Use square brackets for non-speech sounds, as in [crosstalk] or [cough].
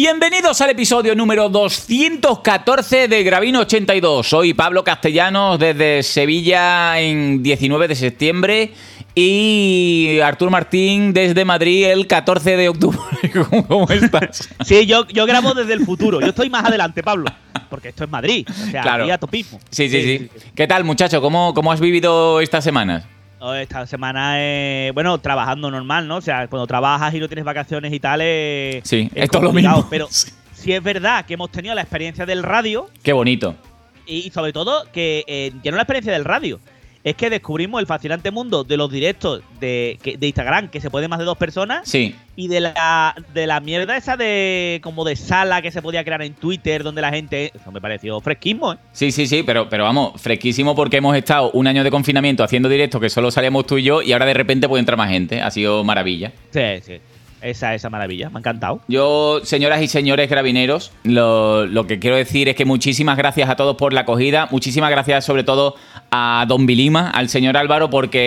Bienvenidos al episodio número 214 de Gravino 82. Soy Pablo Castellanos desde Sevilla en 19 de septiembre y Artur Martín desde Madrid el 14 de octubre. [laughs] ¿Cómo estás? Sí, yo, yo grabo desde el futuro. Yo estoy más adelante, Pablo. Porque esto es Madrid. O sea, Claro. aquí a topismo. Sí, sí, sí. ¿Qué tal, muchacho? ¿Cómo, cómo has vivido estas semanas? Oh, Esta semana, eh, bueno, trabajando normal, ¿no? O sea, cuando trabajas y no tienes vacaciones y tal, eh, Sí, es esto es lo mismo. Pero [laughs] sí es verdad que hemos tenido la experiencia del radio Qué bonito. y, y sobre todo que eh, ya no la experiencia del radio. Es que descubrimos el fascinante mundo de los directos de, de Instagram, que se puede más de dos personas, Sí. y de la, de la mierda esa de como de sala que se podía crear en Twitter, donde la gente... Eso me pareció fresquismo, ¿eh? Sí, sí, sí, pero, pero vamos, fresquísimo porque hemos estado un año de confinamiento haciendo directo que solo salíamos tú y yo y ahora de repente puede entrar más gente. Ha sido maravilla. Sí, sí. Esa, esa maravilla, me ha encantado. Yo, señoras y señores gravineros, lo, lo que quiero decir es que muchísimas gracias a todos por la acogida, muchísimas gracias sobre todo a Don Vilima, al señor Álvaro, porque